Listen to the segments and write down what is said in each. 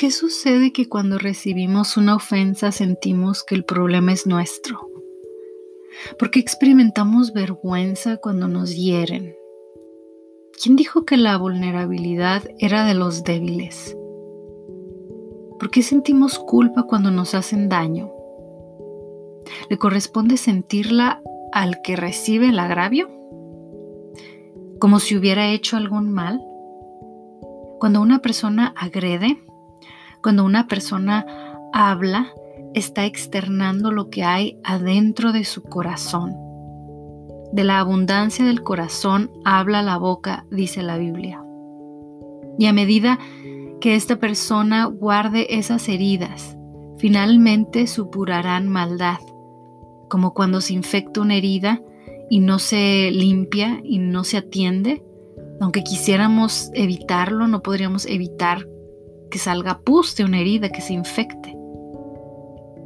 qué sucede que cuando recibimos una ofensa sentimos que el problema es nuestro? ¿Por qué experimentamos vergüenza cuando nos hieren? ¿Quién dijo que la vulnerabilidad era de los débiles? ¿Por qué sentimos culpa cuando nos hacen daño? ¿Le corresponde sentirla al que recibe el agravio? ¿Como si hubiera hecho algún mal? Cuando una persona agrede, cuando una persona habla, está externando lo que hay adentro de su corazón. De la abundancia del corazón habla la boca, dice la Biblia. Y a medida que esta persona guarde esas heridas, finalmente supurarán maldad, como cuando se infecta una herida y no se limpia y no se atiende. Aunque quisiéramos evitarlo, no podríamos evitar que salga pus de una herida, que se infecte.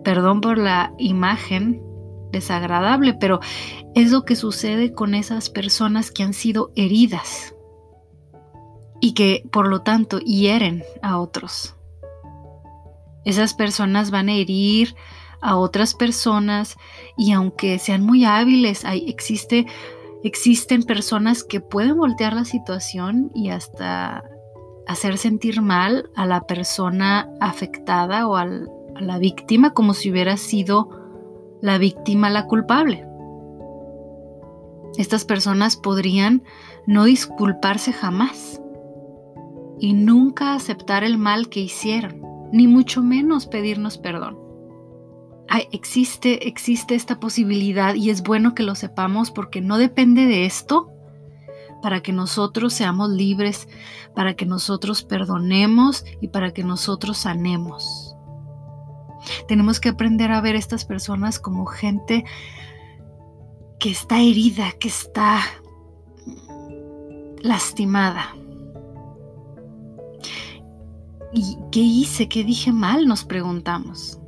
Perdón por la imagen desagradable, pero es lo que sucede con esas personas que han sido heridas y que por lo tanto hieren a otros. Esas personas van a herir a otras personas y aunque sean muy hábiles, hay, existe, existen personas que pueden voltear la situación y hasta hacer sentir mal a la persona afectada o a la víctima como si hubiera sido la víctima la culpable. Estas personas podrían no disculparse jamás y nunca aceptar el mal que hicieron, ni mucho menos pedirnos perdón. existe, existe esta posibilidad y es bueno que lo sepamos porque no depende de esto para que nosotros seamos libres, para que nosotros perdonemos y para que nosotros sanemos. Tenemos que aprender a ver a estas personas como gente que está herida, que está lastimada. ¿Y qué hice? ¿Qué dije mal? Nos preguntamos.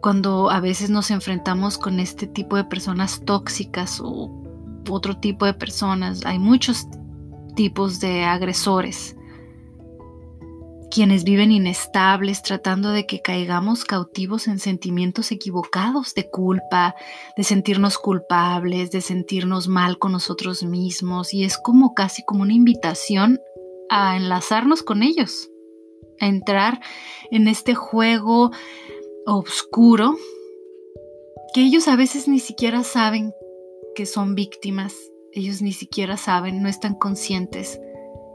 Cuando a veces nos enfrentamos con este tipo de personas tóxicas o otro tipo de personas, hay muchos tipos de agresores, quienes viven inestables tratando de que caigamos cautivos en sentimientos equivocados de culpa, de sentirnos culpables, de sentirnos mal con nosotros mismos. Y es como casi como una invitación a enlazarnos con ellos, a entrar en este juego oscuro que ellos a veces ni siquiera saben que son víctimas, ellos ni siquiera saben, no están conscientes.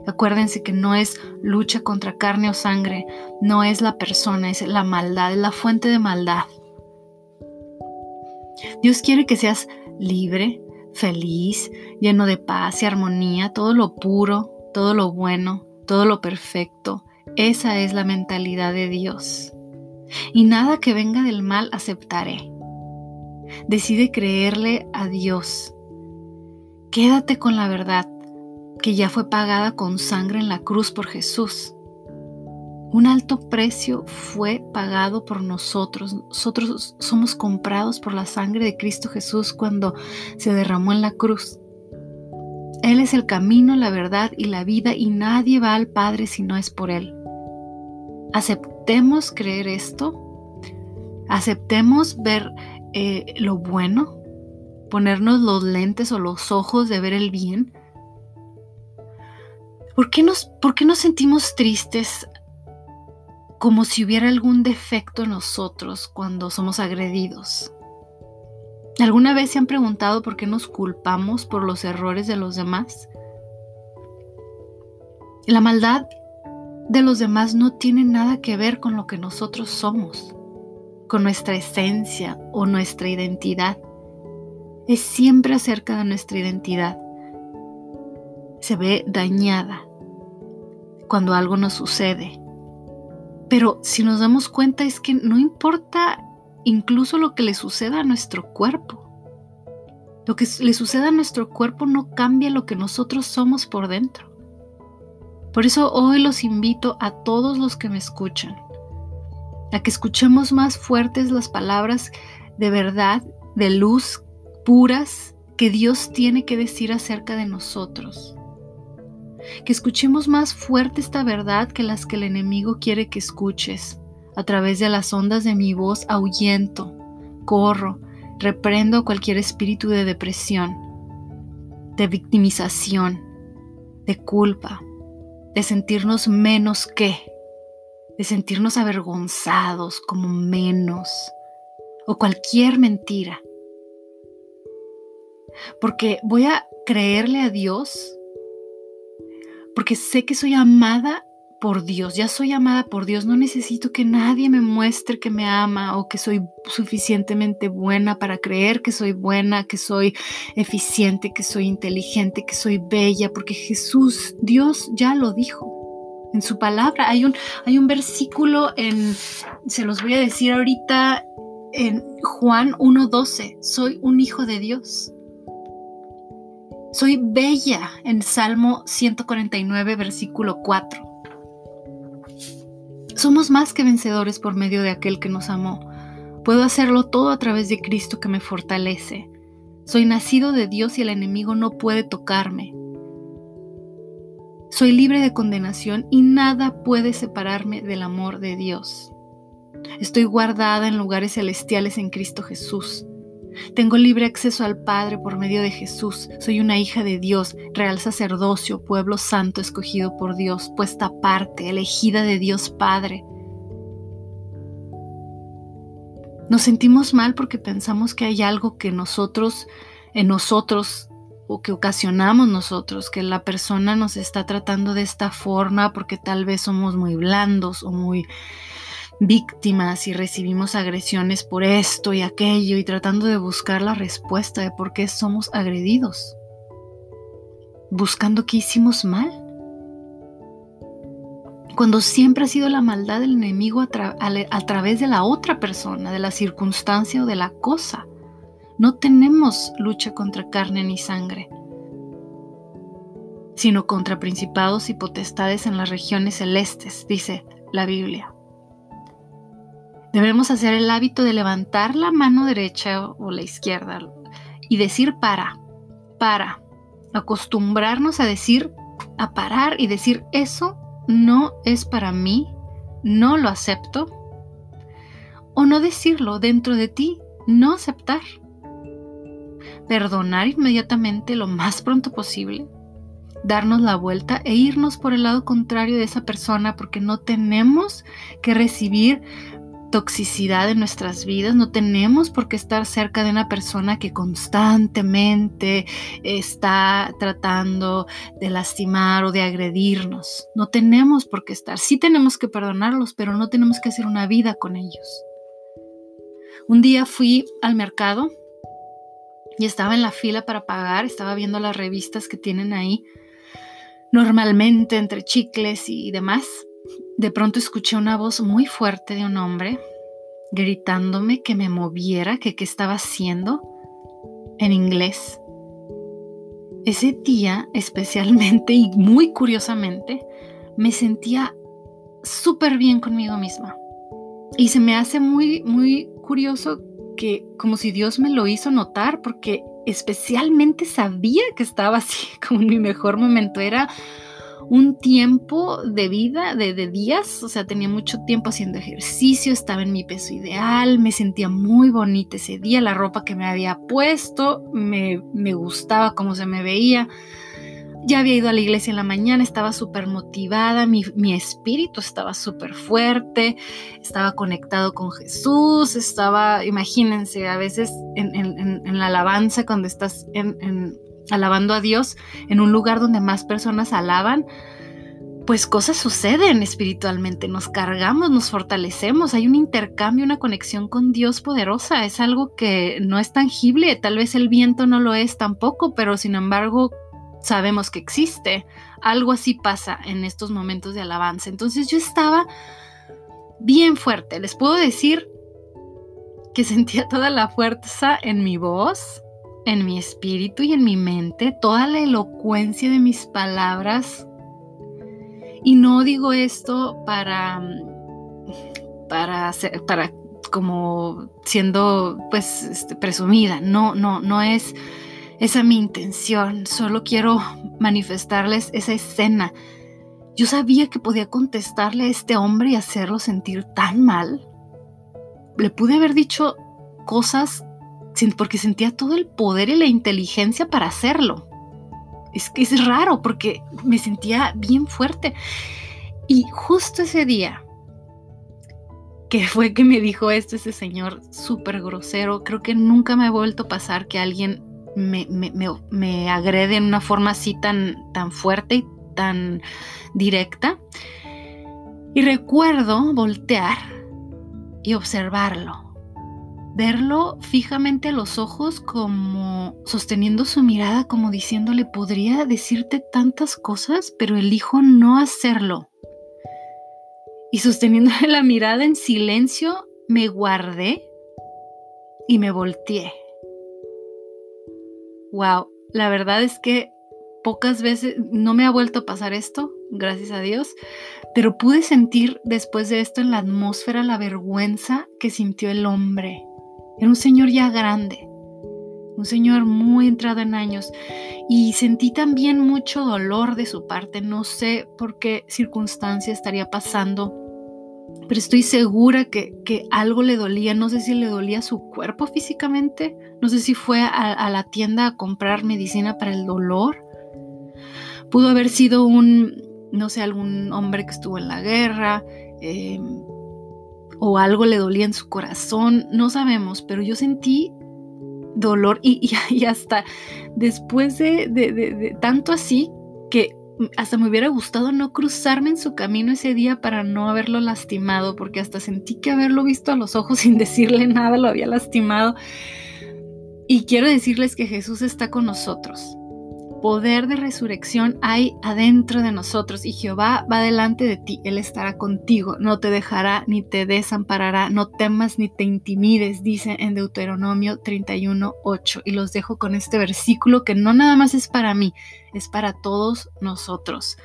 Acuérdense que no es lucha contra carne o sangre, no es la persona, es la maldad, es la fuente de maldad. Dios quiere que seas libre, feliz, lleno de paz y armonía, todo lo puro, todo lo bueno, todo lo perfecto. Esa es la mentalidad de Dios. Y nada que venga del mal aceptaré. Decide creerle a Dios. Quédate con la verdad que ya fue pagada con sangre en la cruz por Jesús. Un alto precio fue pagado por nosotros. Nosotros somos comprados por la sangre de Cristo Jesús cuando se derramó en la cruz. Él es el camino, la verdad y la vida y nadie va al Padre si no es por Él. Aceptemos creer esto. Aceptemos ver eh, lo bueno, ponernos los lentes o los ojos de ver el bien. ¿Por qué nos, por qué nos sentimos tristes como si hubiera algún defecto en nosotros cuando somos agredidos? ¿Alguna vez se han preguntado por qué nos culpamos por los errores de los demás? La maldad de los demás no tiene nada que ver con lo que nosotros somos con nuestra esencia o nuestra identidad. Es siempre acerca de nuestra identidad. Se ve dañada cuando algo nos sucede. Pero si nos damos cuenta es que no importa incluso lo que le suceda a nuestro cuerpo. Lo que le suceda a nuestro cuerpo no cambia lo que nosotros somos por dentro. Por eso hoy los invito a todos los que me escuchan a que escuchemos más fuertes las palabras de verdad, de luz, puras, que Dios tiene que decir acerca de nosotros. que escuchemos más fuerte esta verdad que las que el enemigo quiere que escuches. A través de las ondas de mi voz ahuyento, corro, reprendo cualquier espíritu de depresión, de victimización, de culpa, de sentirnos menos que, de sentirnos avergonzados como menos, o cualquier mentira. Porque voy a creerle a Dios, porque sé que soy amada por Dios, ya soy amada por Dios, no necesito que nadie me muestre que me ama o que soy suficientemente buena para creer que soy buena, que soy eficiente, que soy inteligente, que soy bella, porque Jesús, Dios ya lo dijo en su palabra. Hay un, hay un versículo en, se los voy a decir ahorita, en Juan 1.12, soy un hijo de Dios. Soy bella en Salmo 149, versículo 4. Somos más que vencedores por medio de aquel que nos amó. Puedo hacerlo todo a través de Cristo que me fortalece. Soy nacido de Dios y el enemigo no puede tocarme. Soy libre de condenación y nada puede separarme del amor de Dios. Estoy guardada en lugares celestiales en Cristo Jesús. Tengo libre acceso al Padre por medio de Jesús. Soy una hija de Dios, real sacerdocio, pueblo santo escogido por Dios, puesta aparte, elegida de Dios Padre. Nos sentimos mal porque pensamos que hay algo que nosotros, en nosotros, o que ocasionamos nosotros, que la persona nos está tratando de esta forma porque tal vez somos muy blandos o muy víctimas y recibimos agresiones por esto y aquello y tratando de buscar la respuesta de por qué somos agredidos, buscando que hicimos mal. Cuando siempre ha sido la maldad del enemigo a, a través de la otra persona, de la circunstancia o de la cosa. No tenemos lucha contra carne ni sangre, sino contra principados y potestades en las regiones celestes, dice la Biblia. Debemos hacer el hábito de levantar la mano derecha o la izquierda y decir para, para, acostumbrarnos a decir, a parar y decir, eso no es para mí, no lo acepto. O no decirlo dentro de ti, no aceptar perdonar inmediatamente lo más pronto posible, darnos la vuelta e irnos por el lado contrario de esa persona porque no tenemos que recibir toxicidad en nuestras vidas, no tenemos por qué estar cerca de una persona que constantemente está tratando de lastimar o de agredirnos. No tenemos por qué estar. Sí tenemos que perdonarlos, pero no tenemos que hacer una vida con ellos. Un día fui al mercado y estaba en la fila para pagar, estaba viendo las revistas que tienen ahí, normalmente entre chicles y demás. De pronto escuché una voz muy fuerte de un hombre gritándome que me moviera, que qué estaba haciendo en inglés. Ese día especialmente y muy curiosamente me sentía súper bien conmigo misma. Y se me hace muy, muy curioso que como si Dios me lo hizo notar, porque especialmente sabía que estaba así como en mi mejor momento. Era un tiempo de vida, de, días, o sea, tenía mucho tiempo haciendo ejercicio, estaba en mi peso ideal, me sentía muy bonita ese día, la ropa que me había puesto, me, me gustaba cómo se me veía. Ya había ido a la iglesia en la mañana, estaba súper motivada, mi, espíritu estaba súper fuerte, estaba conectado con Jesús, estaba, imagínense, a veces en, la alabanza, cuando estás alabando a Dios en un lugar donde más personas alaban, pues cosas suceden espiritualmente, nos cargamos, nos fortalecemos, hay un intercambio, una conexión con Dios poderosa, es algo que no es tangible, tal vez el viento no lo es tampoco, pero sin embargo sabemos que existe. Algo así pasa en estos momentos de alabanza. Entonces yo estaba bien fuerte. Les puedo decir que sentía toda la fuerza en mi voz, en mi espíritu y en mi mente, toda la elocuencia de mis palabras. Y no digo esto para para para como siendo pues este, presumida. No, no, no es esa mi intención, solo quiero manifestarles esa escena. Yo sabía que podía contestarle a este hombre y hacerlo sentir tan mal. Le pude haber dicho cosas porque sentía todo el poder y la inteligencia para hacerlo. Es que es raro porque me sentía bien fuerte. Y justo ese día, que fue que me dijo esto, ese señor súper grosero, creo que nunca me ha vuelto a pasar que alguien me, me, agrede en una forma así tan, tan fuerte y tan directa. Y recuerdo voltear y observarlo verlo fijamente a los ojos como sosteniendo su mirada como diciéndole podría decirte tantas cosas, pero elijo no hacerlo. Y sosteniéndole la mirada en silencio, me guardé y me volteé. Wow, la verdad es que pocas veces no me ha vuelto a pasar esto, gracias a Dios, pero pude sentir después de esto en la atmósfera la vergüenza que sintió el hombre era un señor ya grande, un señor muy entrado en años y sentí también mucho dolor de su parte. No sé por qué circunstancia estaría pasando, pero estoy segura que, algo le dolía. No sé si le dolía su cuerpo físicamente, no sé si fue a, la tienda a comprar medicina para el dolor. Pudo haber sido un, no sé, algún hombre que estuvo en la guerra. Eh, o algo le dolía en su corazón, no sabemos, pero yo sentí dolor y, hasta después de, tanto así que hasta me hubiera gustado no cruzarme en su camino ese día para no haberlo lastimado, porque hasta sentí que haberlo visto a los ojos sin decirle nada lo había lastimado. Y quiero decirles que Jesús está con nosotros poder de resurrección hay adentro de nosotros y Jehová va delante de ti, Él estará contigo, no te dejará ni te desamparará, no temas ni te intimides, dice en Deuteronomio 31, 8. Y los dejo con este versículo que no nada más es para mí, es para todos nosotros.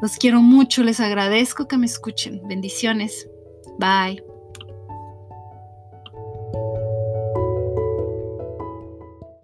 Los quiero mucho, les agradezco que me escuchen. Bendiciones. Bye.